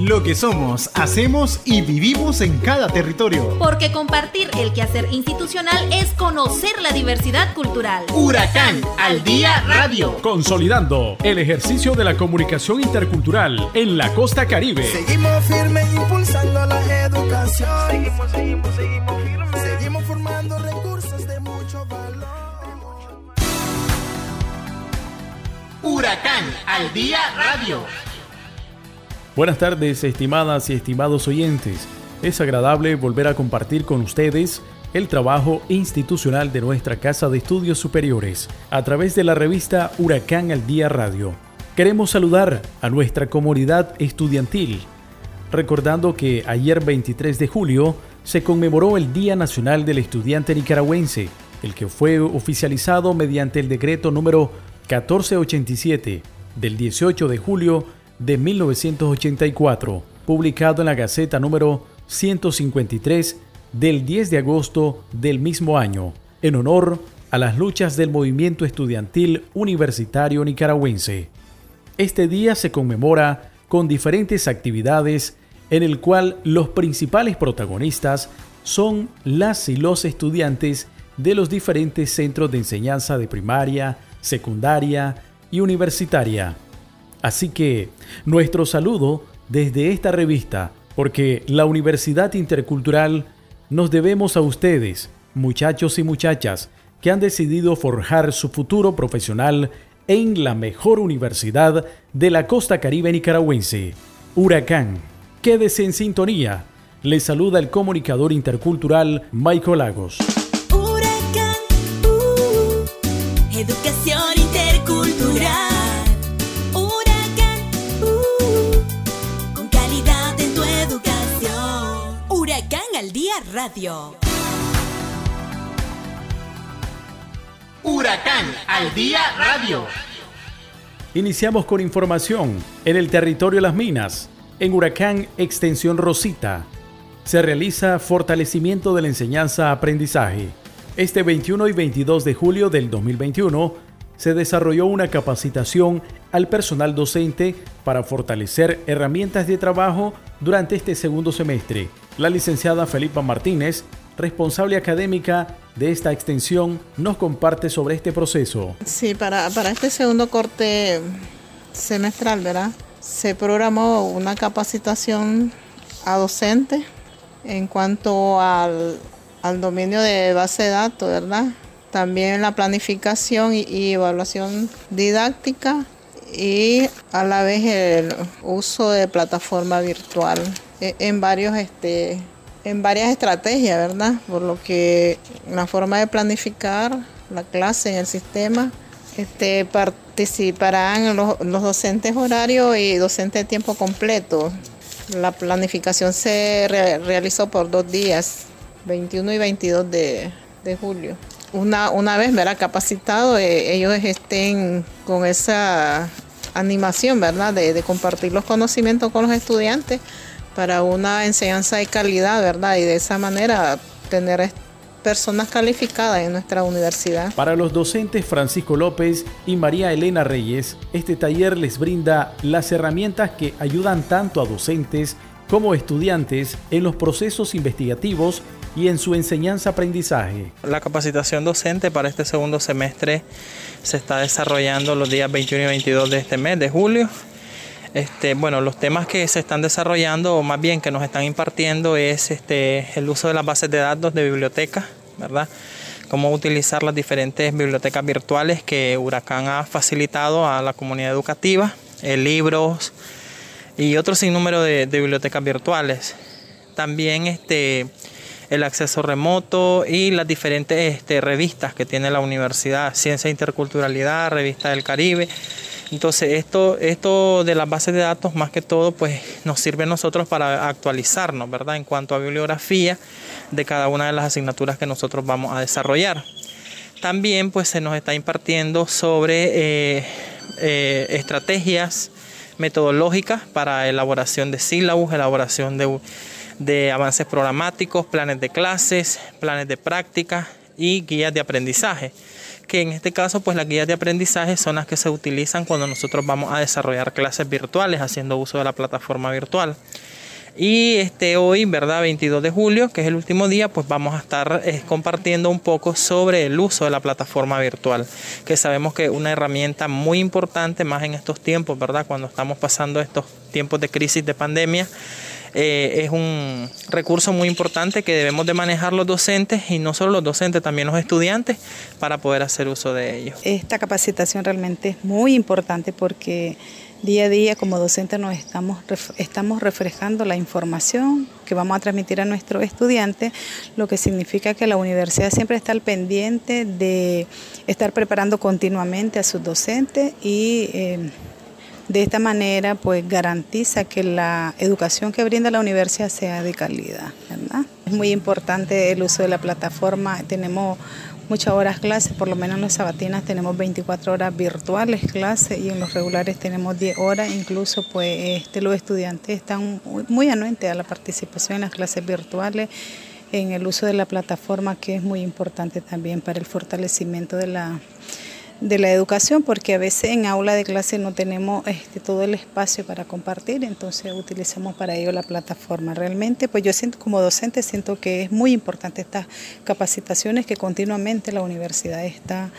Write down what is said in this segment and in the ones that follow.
Lo que somos, hacemos y vivimos en cada territorio. Porque compartir el quehacer institucional es conocer la diversidad cultural. Huracán al Día Radio. Consolidando el ejercicio de la comunicación intercultural en la costa caribe. Seguimos firmes impulsando la educación. Seguimos, seguimos, seguimos firmes. Seguimos formando recursos de mucho valor. Huracán al Día Radio. Buenas tardes, estimadas y estimados oyentes. Es agradable volver a compartir con ustedes el trabajo institucional de nuestra Casa de Estudios Superiores a través de la revista Huracán al Día Radio. Queremos saludar a nuestra comunidad estudiantil, recordando que ayer 23 de julio se conmemoró el Día Nacional del Estudiante Nicaragüense, el que fue oficializado mediante el decreto número 1487 del 18 de julio de 1984, publicado en la Gaceta número 153 del 10 de agosto del mismo año, en honor a las luchas del movimiento estudiantil universitario nicaragüense. Este día se conmemora con diferentes actividades en el cual los principales protagonistas son las y los estudiantes de los diferentes centros de enseñanza de primaria, secundaria y universitaria. Así que nuestro saludo desde esta revista, porque la Universidad Intercultural nos debemos a ustedes, muchachos y muchachas, que han decidido forjar su futuro profesional en la mejor universidad de la costa caribe nicaragüense, Huracán. Quédese en sintonía. Les saluda el comunicador intercultural Michael Lagos. Huracán, uh, radio. Huracán al Día Radio. Iniciamos con información en el territorio Las Minas, en Huracán Extensión Rosita. Se realiza fortalecimiento de la enseñanza-aprendizaje. Este 21 y 22 de julio del 2021 se desarrolló una capacitación al personal docente para fortalecer herramientas de trabajo durante este segundo semestre. La licenciada Felipa Martínez, responsable académica de esta extensión, nos comparte sobre este proceso. Sí, para, para este segundo corte semestral, ¿verdad? Se programó una capacitación a docentes en cuanto al, al dominio de base de datos, ¿verdad? También la planificación y, evaluación didáctica y a la vez el uso de plataforma virtual eh, en varios este en varias estrategias, ¿verdad? Por lo que la forma de planificar la clase en el sistema este, participarán los, docentes horarios y docentes de tiempo completo. La planificación se re- realizó por dos días, 21 y 22 de, de julio. Una, una vez ¿verdad? capacitado, eh, ellos estén con esa animación, ¿verdad? De, de compartir los conocimientos con los estudiantes para una enseñanza de calidad, ¿verdad? Y de esa manera tener personas calificadas en nuestra universidad. Para los docentes Francisco López y María Elena Reyes, este taller les brinda las herramientas que ayudan tanto a docentes como estudiantes en los procesos investigativos y en su enseñanza-aprendizaje. La capacitación docente para este segundo semestre se está desarrollando los días 21 y 22 de este mes de julio. Este, bueno, los temas que se están desarrollando, o más bien que nos están impartiendo, es este, el uso de las bases de datos de biblioteca, ¿verdad? Cómo utilizar las diferentes bibliotecas virtuales que Huracán ha facilitado a la comunidad educativa, eh, libros y otro sinnúmero de, de bibliotecas virtuales. También este, el acceso remoto y las diferentes este, revistas que tiene la universidad, Ciencia e Interculturalidad, Revista del Caribe. Entonces esto, esto de las bases de datos más que todo pues nos sirve a nosotros para actualizarnos, ¿verdad? En cuanto a bibliografía de cada una de las asignaturas que nosotros vamos a desarrollar. También pues se nos está impartiendo sobre eh, eh, estrategias metodológicas para elaboración de sílabus, elaboración de, de avances programáticos, planes de clases, planes de práctica y guías de aprendizaje que en este caso pues las guías de aprendizaje son las que se utilizan cuando nosotros vamos a desarrollar clases virtuales haciendo uso de la plataforma virtual. Y este hoy, ¿verdad? 22 de julio, que es el último día, pues vamos a estar eh, compartiendo un poco sobre el uso de la plataforma virtual, que sabemos que es una herramienta muy importante más en estos tiempos, ¿verdad? Cuando estamos pasando estos tiempos de crisis de pandemia. Eh, es un recurso muy importante que debemos de manejar los docentes y no solo los docentes, también los estudiantes para poder hacer uso de ello. Esta capacitación realmente es muy importante porque Día a día como docentes nos estamos, estamos reflejando la información que vamos a transmitir a nuestros estudiantes, lo que significa que la universidad siempre está al pendiente de estar preparando continuamente a sus docentes y eh, de esta manera pues garantiza que la educación que brinda la universidad sea de calidad. Es muy importante el uso de la plataforma, tenemos muchas horas clases, por lo menos en las sabatinas tenemos 24 horas virtuales clases y en los regulares tenemos 10 horas, incluso pues este, los estudiantes están muy anuentes a la participación en las clases virtuales en el uso de la plataforma que es muy importante también para el fortalecimiento de la de la educación, porque a veces en aula de clase no tenemos este, todo el espacio para compartir, entonces utilizamos para ello la plataforma. Realmente, pues yo siento como docente, siento que es muy importante estas capacitaciones que continuamente la universidad está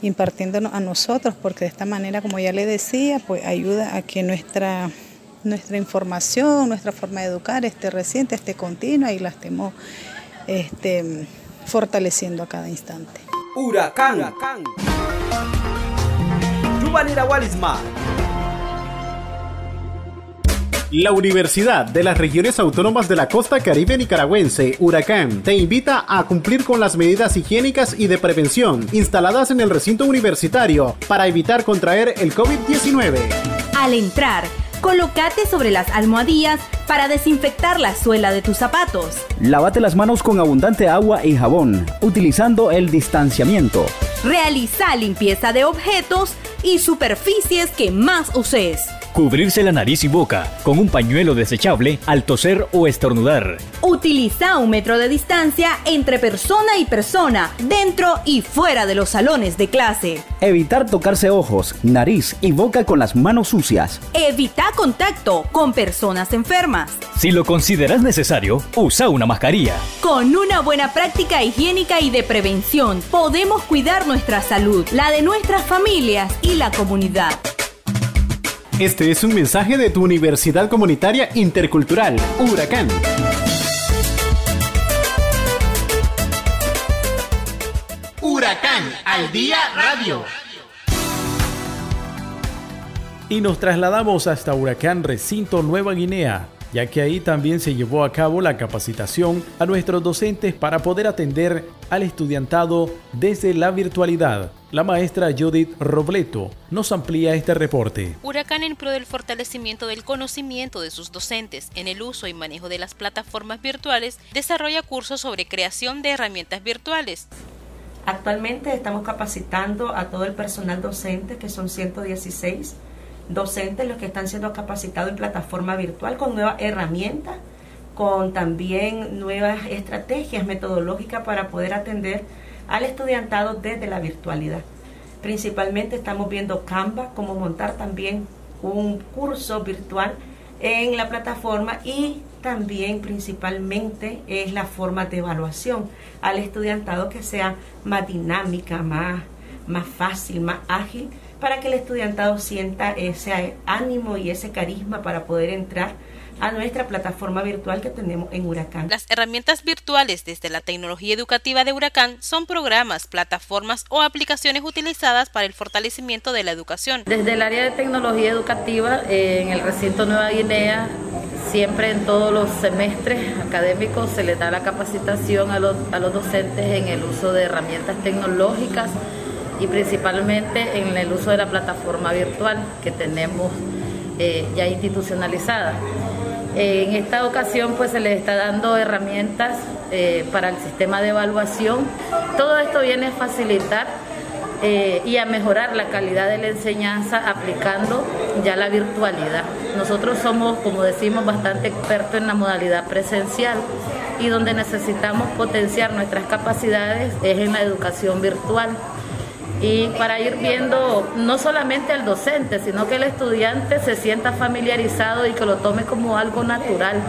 impartiendo a nosotros, porque de esta manera, como ya le decía, pues ayuda a que nuestra nuestra información, nuestra forma de educar esté reciente, esté continua y la estemos este, fortaleciendo a cada instante. Huracán. La Universidad de las Regiones Autónomas de la Costa Caribe Nicaragüense, Huracán, te invita a cumplir con las medidas higiénicas y de prevención instaladas en el recinto universitario para evitar contraer el COVID-19. Al entrar, colócate sobre las almohadillas para desinfectar la suela de tus zapatos. Lávate las manos con abundante agua y jabón, utilizando el distanciamiento. Realiza limpieza de objetos y superficies que más uses. Cubrirse la nariz y boca con un pañuelo desechable al toser o estornudar. Utiliza un metro de distancia entre persona y persona, dentro y fuera de los salones de clase. Evitar tocarse ojos, nariz y boca con las manos sucias. Evita contacto con personas enfermas. Si lo consideras necesario, usa una mascarilla. Con una buena práctica higiénica y de prevención, podemos cuidar nuestra salud, la de nuestras familias y la comunidad. Este es un mensaje de tu Universidad Comunitaria Intercultural, Huracán. Huracán al día radio. Y nos trasladamos hasta Huracán Recinto Nueva Guinea, ya que ahí también se llevó a cabo la capacitación a nuestros docentes para poder atender al estudiantado desde la virtualidad. La maestra Judith Robleto nos amplía este reporte. Huracán en pro del fortalecimiento del conocimiento de sus docentes en el uso y manejo de las plataformas virtuales, desarrolla cursos sobre creación de herramientas virtuales. Actualmente estamos capacitando a todo el personal docente, que son 116 docentes los que están siendo capacitados en plataforma virtual con nuevas herramientas, con también nuevas estrategias metodológicas para poder atender al estudiantado desde la virtualidad. Principalmente estamos viendo Canva, cómo montar también un curso virtual en la plataforma y también principalmente es la forma de evaluación al estudiantado que sea más dinámica, más, más fácil, más ágil, para que el estudiantado sienta ese ánimo y ese carisma para poder entrar a nuestra plataforma virtual que tenemos en Huracán. Las herramientas virtuales desde la tecnología educativa de Huracán son programas, plataformas o aplicaciones utilizadas para el fortalecimiento de la educación. Desde el área de tecnología educativa eh, en el recinto Nueva Guinea siempre en todos los semestres académicos se les da la capacitación a los, a los docentes en el uso de herramientas tecnológicas y principalmente en el uso de la plataforma virtual que tenemos eh, ya institucionalizada. En esta ocasión pues se les está dando herramientas eh, para el sistema de evaluación. Todo esto viene a facilitar eh, y a mejorar la calidad de la enseñanza aplicando ya la virtualidad. Nosotros somos, como decimos, bastante expertos en la modalidad presencial y donde necesitamos potenciar nuestras capacidades es en la educación virtual. Y para ir viendo no solamente al docente, sino que el estudiante se sienta familiarizado y que lo tome como algo natural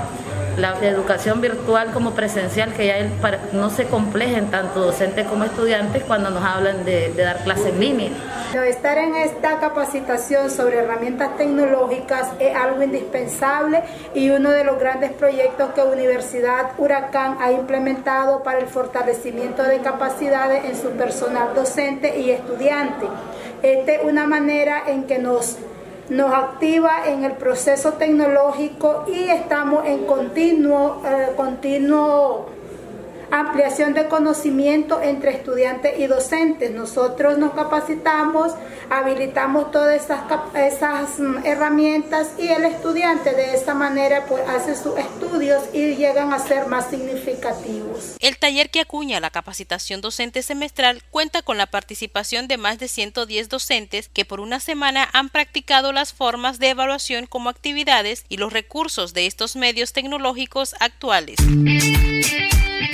la educación virtual como presencial, que ya no se complejen tanto docentes como estudiantes cuando nos hablan de, dar clases en. Estar en esta capacitación sobre herramientas tecnológicas es algo indispensable y uno de los grandes proyectos que Universidad Huracán ha implementado para el fortalecimiento de capacidades en su personal docente y estudiante. Esta es una manera en que nos nos activa en el proceso tecnológico y estamos en continuo, eh, continuo ampliación de conocimiento entre estudiantes y docentes. Nosotros nos capacitamos, habilitamos todas esas, esas mm, herramientas y el estudiante de esta manera pues hace sus estudios y llegan a ser más significativos. El taller que acuña la capacitación docente semestral cuenta con la participación de más de 110 docentes que por una semana han practicado las formas de evaluación como actividades y los recursos de estos medios tecnológicos actuales.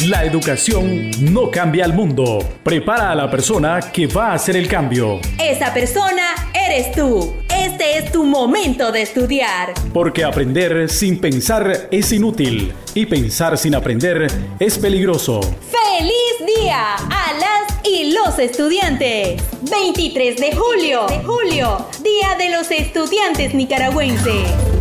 La educación no cambia el mundo. Prepara a la persona que va a hacer el cambio. Esa persona eres tú. Este es tu momento de estudiar. Porque aprender sin pensar es inútil y pensar sin aprender es peligroso. ¡Feliz día a las y los estudiantes! 23 de julio, de julio, Día de los Estudiantes Nicaragüenses.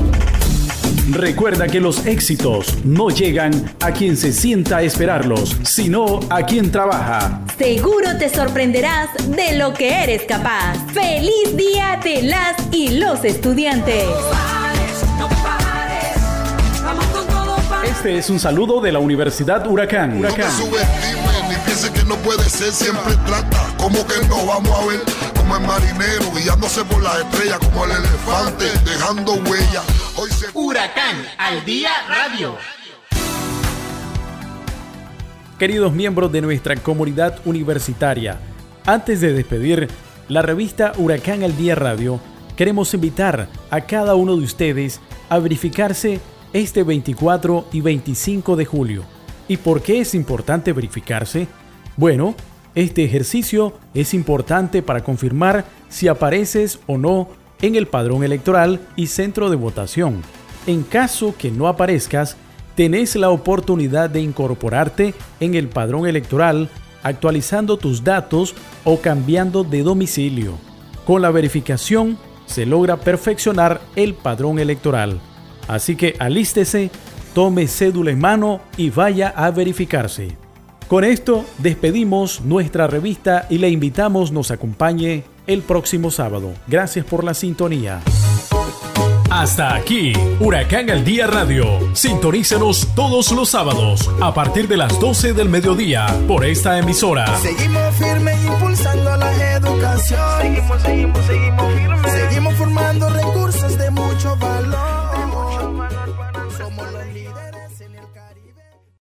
Recuerda que los éxitos no llegan a quien se sienta a esperarlos, sino a quien trabaja. Seguro te sorprenderás de lo que eres capaz. ¡Feliz día de las y los estudiantes! Este es un saludo de la Universidad Huracán. Huracán. No que no puede ser, siempre trata como que no vamos a ver como el marinero guiándose por las estrellas como el elefante dejando huella. Hoy se... Huracán al día radio. Queridos miembros de nuestra comunidad universitaria, antes de despedir la revista Huracán al día radio, queremos invitar a cada uno de ustedes a verificarse este 24 y 25 de julio. ¿Y por qué es importante verificarse? Bueno, este ejercicio es importante para confirmar si apareces o no en el padrón electoral y centro de votación. En caso que no aparezcas, tenés la oportunidad de incorporarte en el padrón electoral actualizando tus datos o cambiando de domicilio. Con la verificación se logra perfeccionar el padrón electoral. Así que alístese, tome cédula en mano y vaya a verificarse. Con esto despedimos nuestra revista y le invitamos nos acompañe el próximo sábado. Gracias por la sintonía. Hasta aquí, Huracán al Día Radio. Sintonícenos todos los sábados a partir de las 12 del mediodía por esta emisora. Seguimos firmes impulsando la educación. Seguimos, seguimos, seguimos firmes. Seguimos formando